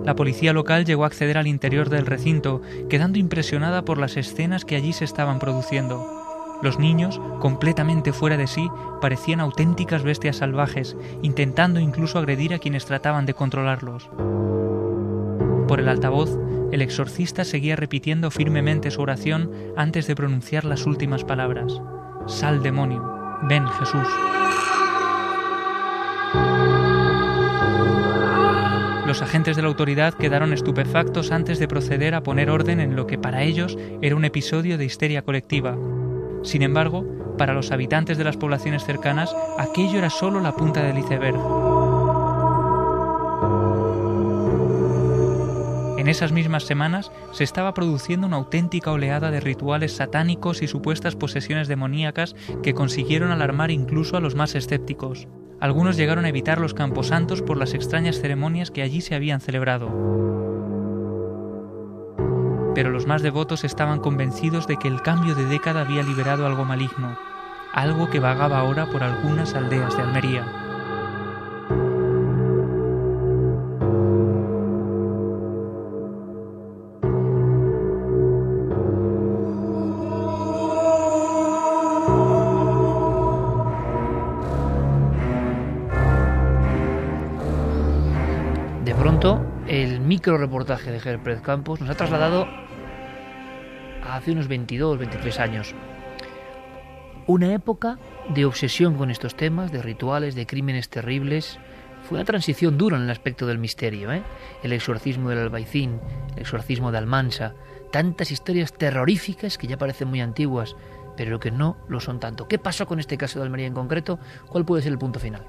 La policía local llegó a acceder al interior del recinto, quedando impresionada por las escenas que allí se estaban produciendo. Los niños, completamente fuera de sí, parecían auténticas bestias salvajes, intentando incluso agredir a quienes trataban de controlarlos. Por el altavoz, el exorcista seguía repitiendo firmemente su oración antes de pronunciar las últimas palabras. Sal demonio, ven Jesús. Los agentes de la autoridad quedaron estupefactos antes de proceder a poner orden en lo que para ellos era un episodio de histeria colectiva. Sin embargo, para los habitantes de las poblaciones cercanas, aquello era solo la punta del iceberg. En esas mismas semanas se estaba produciendo una auténtica oleada de rituales satánicos y supuestas posesiones demoníacas que consiguieron alarmar incluso a los más escépticos. Algunos llegaron a evitar los camposantos por las extrañas ceremonias que allí se habían celebrado. Pero los más devotos estaban convencidos de que el cambio de década había liberado algo maligno, algo que vagaba ahora por algunas aldeas de Almería. Micro reportaje de Gerpred Campos nos ha trasladado a hace unos 22, 23 años. Una época de obsesión con estos temas, de rituales, de crímenes terribles. Fue una transición dura en el aspecto del misterio. ¿eh? El exorcismo del Albaicín, el exorcismo de Almansa, tantas historias terroríficas que ya parecen muy antiguas, pero que no lo son tanto. ¿Qué pasó con este caso de Almería en concreto? ¿Cuál puede ser el punto final?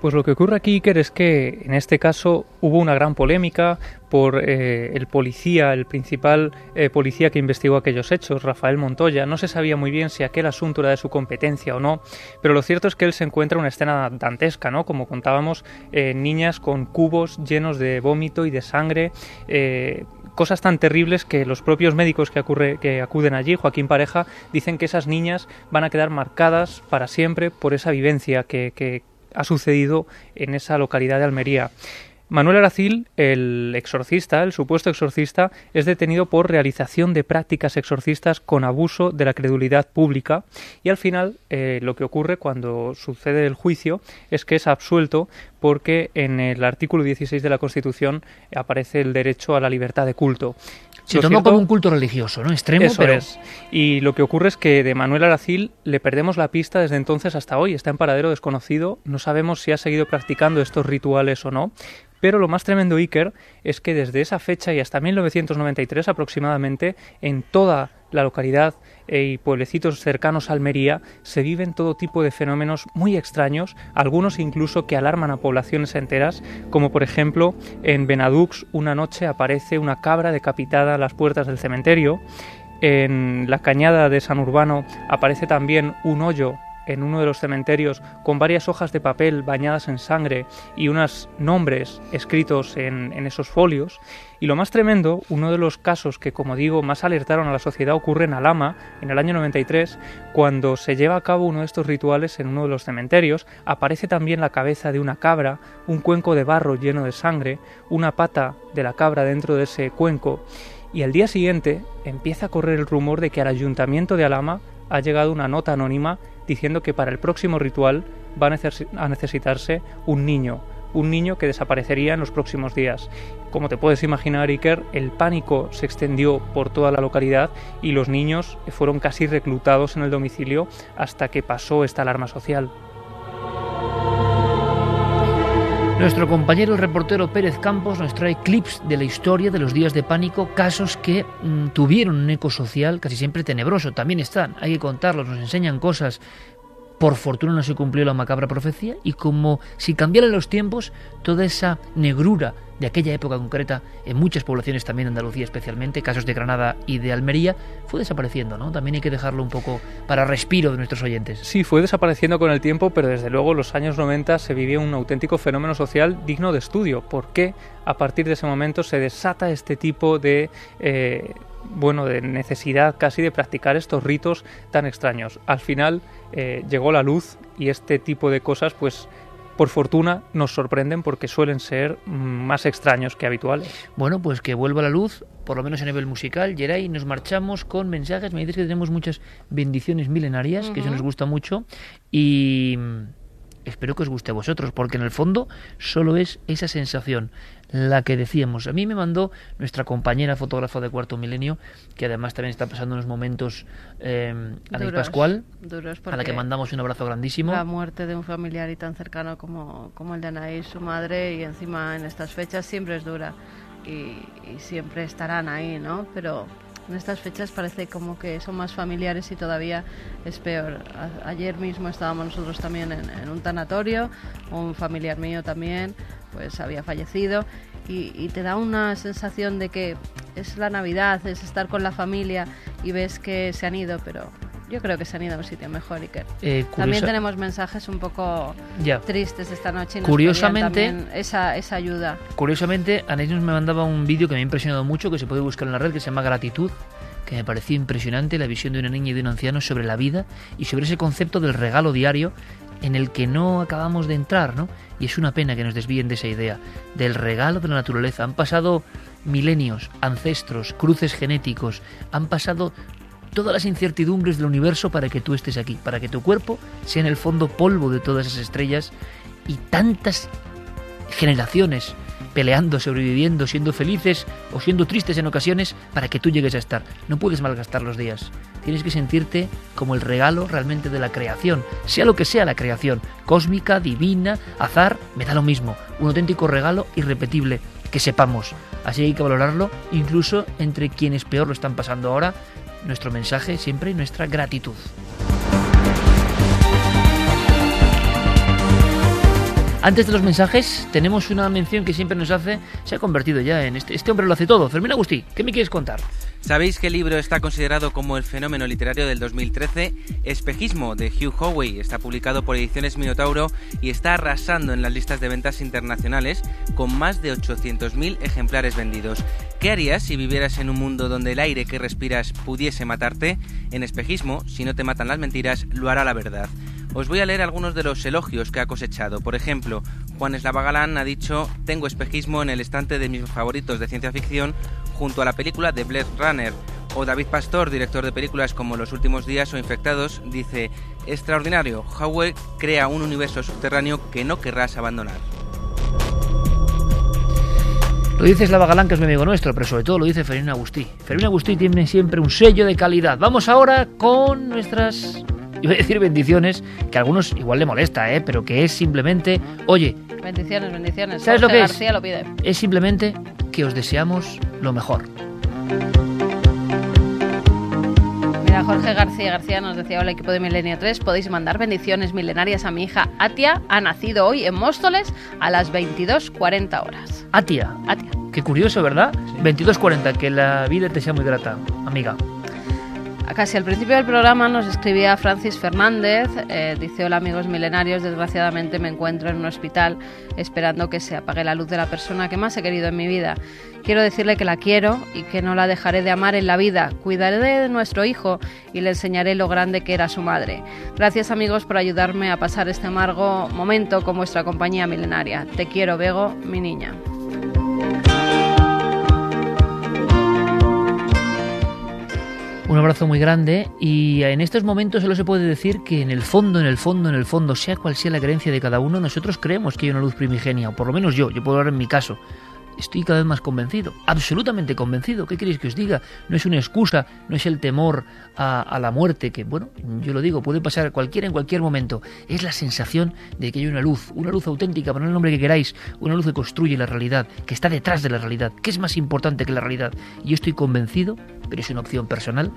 Pues lo que ocurre aquí, Iker, es que en este caso hubo una gran polémica por eh, el policía, el principal eh, policía que investigó aquellos hechos, Rafael Montoya. No se sabía muy bien si aquel asunto era de su competencia o no, pero lo cierto es que él se encuentra en una escena dantesca, ¿no? Como contábamos, eh, niñas con cubos llenos de vómito y de sangre cosas tan terribles que los propios médicos que, acuden allí, Joaquín Pareja, dicen que esas niñas van a quedar marcadas para siempre por esa vivencia que, ha sucedido en esa localidad de Almería. Manuel Aracil, el exorcista, el supuesto exorcista, es detenido por realización de prácticas exorcistas con abuso de la credulidad pública y al final eh, lo que ocurre cuando sucede el juicio es que es absuelto porque en el artículo 16 de la Constitución aparece el derecho a la libertad de culto. Se tomó como un culto religioso, ¿no? Extremo, pero... Y lo que ocurre es que de Manuel Aracil le perdemos la pista desde entonces hasta hoy. Está en paradero desconocido. No sabemos si ha seguido practicando estos rituales o no. Pero lo más tremendo, Iker, es que desde esa fecha y hasta 1993 aproximadamente, en toda la localidad eh, y pueblecitos cercanos a Almería se viven todo tipo de fenómenos muy extraños, algunos incluso que alarman a poblaciones enteras, como por ejemplo en Benadux una noche aparece una cabra decapitada a las puertas del cementerio, en la cañada de San Urbano aparece también un hoyo en uno de los cementerios con varias hojas de papel bañadas en sangre y unos nombres escritos en, esos folios. Y lo más tremendo, uno de los casos que, como digo, más alertaron a la sociedad ocurre en Alama, en el año 93, cuando se lleva a cabo uno de estos rituales en uno de los cementerios, aparece también la cabeza de una cabra, un cuenco de barro lleno de sangre, una pata de la cabra dentro de ese cuenco, y al día siguiente empieza a correr el rumor de que al ayuntamiento de Alama ha llegado una nota anónima diciendo que para el próximo ritual va a necesitarse un niño, un niño que desaparecería en los próximos días. Como te puedes imaginar, Iker, el pánico se extendió por toda la localidad y los niños fueron casi reclutados en el domicilio hasta que pasó esta alarma social. Nuestro compañero el reportero Pérez Campos nos trae clips de la historia de los días de pánico, casos que mm, tuvieron un eco social casi siempre tenebroso. También están, hay que contarlos, nos enseñan cosas. Por fortuna no se cumplió la macabra profecía y como si cambiaran los tiempos, toda esa negrura de aquella época concreta, en muchas poblaciones también Andalucía especialmente, casos de Granada y de Almería, fue desapareciendo, ¿no? También hay que dejarlo un poco para respiro de nuestros oyentes. Sí, fue desapareciendo con el tiempo, pero desde luego en los años 90 se vivía un auténtico fenómeno social digno de estudio. ¿Por qué a partir de ese momento se desata este tipo de... Eh, bueno, de necesidad casi de practicar estos ritos tan extraños. Al final eh, llegó la luz y este tipo de cosas pues por fortuna nos sorprenden porque suelen ser más extraños que habituales. Bueno, pues que vuelva la luz, por lo menos a nivel musical. Geray, nos marchamos con mensajes. Me dices que tenemos muchas bendiciones milenarias, que eso nos gusta mucho. Y espero que os guste a vosotros, porque en el fondo solo es esa sensación la que decíamos. A mí me mandó nuestra compañera fotógrafa de Cuarto Milenio, que además también está pasando unos momentos, eh, Anaís Pascual, a la que mandamos un abrazo grandísimo. La muerte de un familiar y tan cercano como, como el de Anaís, su madre, y encima en estas fechas siempre es dura y, y siempre estarán ahí, ¿no? Pero en estas fechas parece como que son más familiares y todavía es peor. ayer mismo estábamos nosotros también en, un tanatorio, un familiar mío también pues había fallecido y, te da una sensación de que es la Navidad, es estar con la familia y ves que se han ido, pero yo creo que se han ido a un sitio mejor, Iker. Eh, también tenemos mensajes un poco tristes esta noche. Y curiosamente, esa, esa ayuda. Curiosamente, nos me mandaba un vídeo que me ha impresionado mucho, que se puede buscar en la red, que se llama Gratitud, que me pareció impresionante, la visión de una niña y de un anciano sobre la vida y sobre ese concepto del regalo diario en el que no acabamos de entrar, ¿no? Y es una pena que nos desvíen de esa idea, del regalo de la naturaleza. Han pasado milenios, ancestros, cruces genéticos, han pasado todas las incertidumbres del universo para que tú estés aquí, para que tu cuerpo sea en el fondo polvo de todas esas estrellas y tantas generaciones peleando, sobreviviendo, siendo felices o siendo tristes en ocasiones para que tú llegues a estar. No puedes malgastar los días. Tienes que sentirte como el regalo realmente de la creación, sea lo que sea la creación, cósmica, divina, azar, me da lo mismo. Un auténtico regalo irrepetible que sepamos. Así hay que valorarlo incluso entre quienes peor lo están pasando ahora. Nuestro mensaje siempre y nuestra gratitud. Antes de los mensajes, tenemos una mención que siempre nos hace, se ha convertido ya en este, este hombre lo hace todo. Fermín Agustí, ¿qué me quieres contar? ¿Sabéis qué libro está considerado como el fenómeno literario del 2013? Espejismo, de Hugh Howey. Está publicado por Ediciones Minotauro y está arrasando en las listas de ventas internacionales con más de 800.000 ejemplares vendidos. ¿Qué harías si vivieras en un mundo donde el aire que respiras pudiese matarte? En Espejismo, si no te matan las mentiras, lo hará la verdad. Os voy a leer algunos de los elogios que ha cosechado. Por ejemplo, Juan Eslava Galán ha dicho, tengo espejismo en el estante de mis favoritos de ciencia ficción junto a la película de Blade Runner. O David Pastor, director de películas como Los Últimos Días o Infectados, dice, extraordinario, Howard crea un universo subterráneo que no querrás abandonar. Lo dice Slava Galán, que es mi amigo nuestro, pero sobre todo lo dice Fermín Agustí. Fermín Agustí tiene siempre un sello de calidad. Vamos ahora con nuestras iba a decir bendiciones, que a algunos igual le molesta, ¿eh? pero que es simplemente, oye, Bendiciones, bendiciones. ¿sabes lo Jorge que es? García lo pide. Es simplemente que os deseamos lo mejor. Mira, Jorge García García nos decía, hola equipo de Milenio 3, podéis mandar bendiciones milenarias a mi hija Atia, ha nacido hoy en Móstoles a las 22.40 horas. Atia. Atia. Qué curioso, ¿verdad? 22.40, que la vida te sea muy grata, amiga. Casi al principio del programa nos escribía Francis Fernández, eh, dice hola amigos milenarios, desgraciadamente me encuentro en un hospital esperando que se apague la luz de la persona que más he querido en mi vida. Quiero decirle que la quiero y que no la dejaré de amar en la vida. Cuidaré de nuestro hijo y le enseñaré lo grande que era su madre. Gracias amigos por ayudarme a pasar este amargo momento con vuestra compañía milenaria. Te quiero, Bego, mi niña. Un abrazo muy grande y en estos momentos solo se puede decir que en el fondo, en el fondo, en el fondo, sea cual sea la creencia de cada uno, nosotros creemos que hay una luz primigenia, o por lo menos yo, yo puedo hablar en mi caso. Estoy cada vez más convencido, absolutamente convencido. ¿Qué queréis que os diga? No es una excusa, no es el temor a, la muerte, que bueno, yo lo digo, puede pasar cualquiera en cualquier momento. Es la sensación de que hay una luz, una luz auténtica, poned el nombre que queráis, una luz que construye la realidad, que está detrás de la realidad, que es más importante que la realidad. Y yo estoy convencido, pero es una opción personal,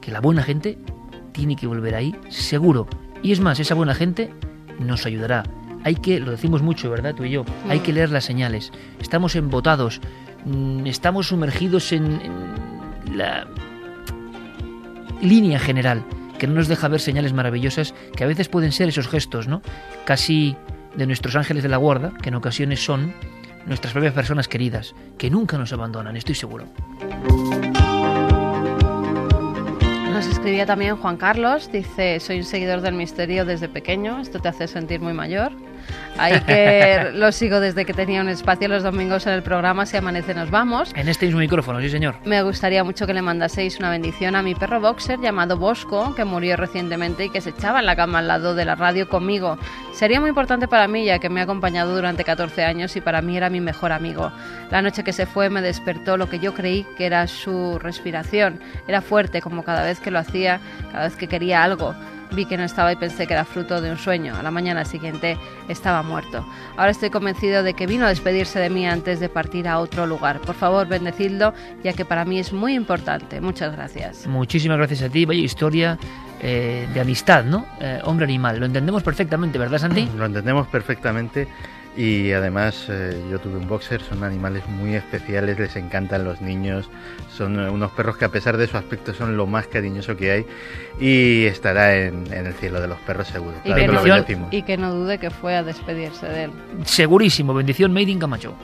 que la buena gente tiene que volver ahí, seguro. Y es más, esa buena gente nos ayudará. Hay que, lo decimos mucho, ¿verdad? Tú y yo, hay que leer las señales. Estamos embotados, mm, estamos sumergidos en, en la línea general que no nos deja ver señales maravillosas que a veces pueden ser esos gestos, ¿no? Casi de nuestros ángeles de la guarda, que en ocasiones son nuestras propias personas queridas, que nunca nos abandonan, estoy seguro. Nos escribía también Juan Carlos, dice, soy un seguidor del misterio desde pequeño, esto te hace sentir muy mayor. Ahí que lo sigo desde que tenía un espacio los domingos en el programa Si Amanece Nos Vamos. En este mismo micrófono, sí señor. Me gustaría mucho que le mandaseis una bendición a mi perro boxer llamado Bosco, que murió recientemente y que se echaba en la cama al lado de la radio conmigo. Sería muy importante para mí ya que me ha acompañado durante 14 años y para mí era mi mejor amigo. La noche que se fue me despertó lo que yo creí que era su respiración. Era fuerte como cada vez que lo hacía, cada vez que quería algo. Vi que no estaba y pensé que era fruto de un sueño. A la mañana siguiente estaba muerto. Ahora estoy convencido de que vino a despedirse de mí antes de partir a otro lugar. Por favor, bendecidlo, ya que para mí es muy importante. Muchas gracias. Muchísimas gracias a ti. Vaya historia eh, de amistad, ¿no? Eh, hombre-animal. Lo entendemos perfectamente, ¿verdad, Santi? Lo entendemos perfectamente. Y además eh, yo tuve un boxer, son animales muy especiales, les encantan los niños, son unos perros que a pesar de su aspecto son lo más cariñoso que hay y estará en, en el cielo de los perros seguro. Y, Claro que lo y que no dude que fue a despedirse de él. Segurísimo. Bendición Made in Camacho.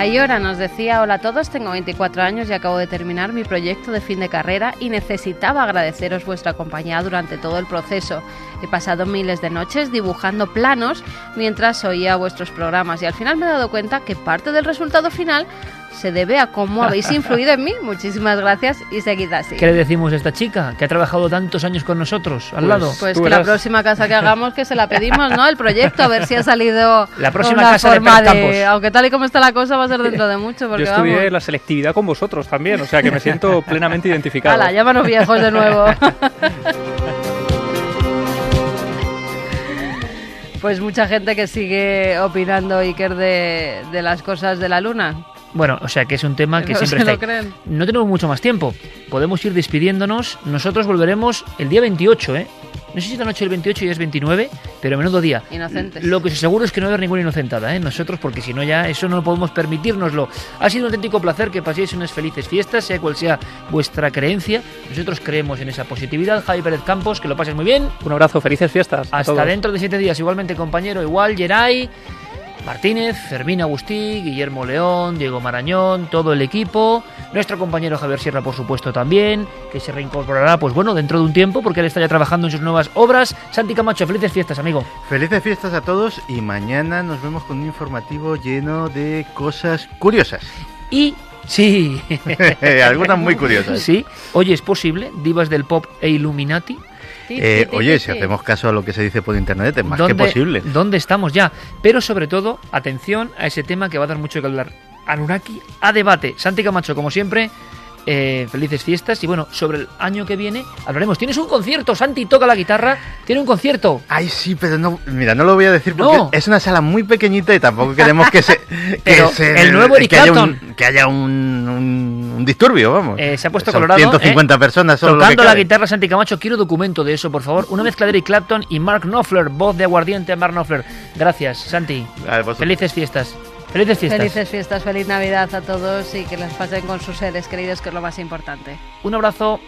Ayora nos decía, hola a todos, tengo 24 años y acabo de terminar mi proyecto de fin de carrera y necesitaba agradeceros vuestra compañía durante todo el proceso. He pasado miles de noches dibujando planos mientras oía vuestros programas y al final me he dado cuenta que parte del resultado final se debe a cómo habéis influido en mí. Muchísimas gracias y seguid así. ¿Qué le decimos a esta chica que ha trabajado tantos años con nosotros al Pues- lado? Pues que la verás. próxima casa que hagamos que se la pedimos, ¿no? El proyecto, a ver si ha salido La próxima una casa de forma Pérez Campos. Aunque tal y como está la cosa va a ser dentro de mucho, Yo porque estudié vamos... la selectividad con vosotros también, o sea que me siento plenamente identificado. Hala, llámanos viejos de nuevo. pues mucha gente que sigue opinando, Iker, de, de las cosas de la luna. Bueno, o sea que es un tema que No siempre se está lo ahí. creen. No tenemos mucho más tiempo. Podemos ir despidiéndonos. Nosotros volveremos el día 28, ¿eh? No sé si la noche del 28 ya es 29, pero menudo día. Inocentes. Lo que os aseguro es que no va a haber ninguna inocentada, ¿eh? Nosotros, porque si no ya eso no podemos permitirnoslo. Ha sido un auténtico placer que paséis unas felices fiestas, sea cual sea vuestra creencia. Nosotros creemos en esa positividad. Javi Pérez Campos, que lo pases muy bien. Un abrazo, felices fiestas. a Hasta dentro de siete días, igualmente compañero, igual, Geray, Martínez, Fermín Agustí, Guillermo León, Diego Marañón, todo el equipo, nuestro compañero Javier Sierra, por supuesto, también, que se reincorporará, pues bueno, dentro de un tiempo, porque él está ya trabajando en sus nuevas obras. Santi Camacho, felices fiestas, amigo. Felices fiestas a todos y mañana nos vemos con un informativo lleno de cosas curiosas. Y sí, Algunas muy curiosas. Sí, oye, ¿es posible? Divas del pop e Illuminati. Eh, oye, si hacemos caso a lo que se dice por internet, es más que ¿Dónde- posible. ¿Dónde estamos ya? Pero sobre todo, atención a ese tema que va a dar mucho que hablar. Anunnaki a debate. Santi Camacho, como siempre, eh, felices fiestas. Y bueno, sobre el año que viene hablaremos. Tienes un concierto, Santi toca la guitarra. Tiene un concierto. Ay, sí, pero no, mira, no lo voy a decir porque No. es una sala muy pequeñita y tampoco queremos que se. que Pero se- el nuevo Eric que haya, Clapton. un, que haya un, un- un disturbio, vamos. Eh, se ha puesto Son colorado. 150 ¿eh? personas solo Tocando la guitarra, Santi Camacho. Quiero documento de eso, por favor. Una mezcla de Eric Clapton y Mark Knopfler, voz de aguardiente Mark Knopfler. Gracias, Santi. Felices fiestas. Felices fiestas. Felices fiestas, feliz Navidad a todos y que las pasen con sus seres queridos, que es lo más importante. Un abrazo.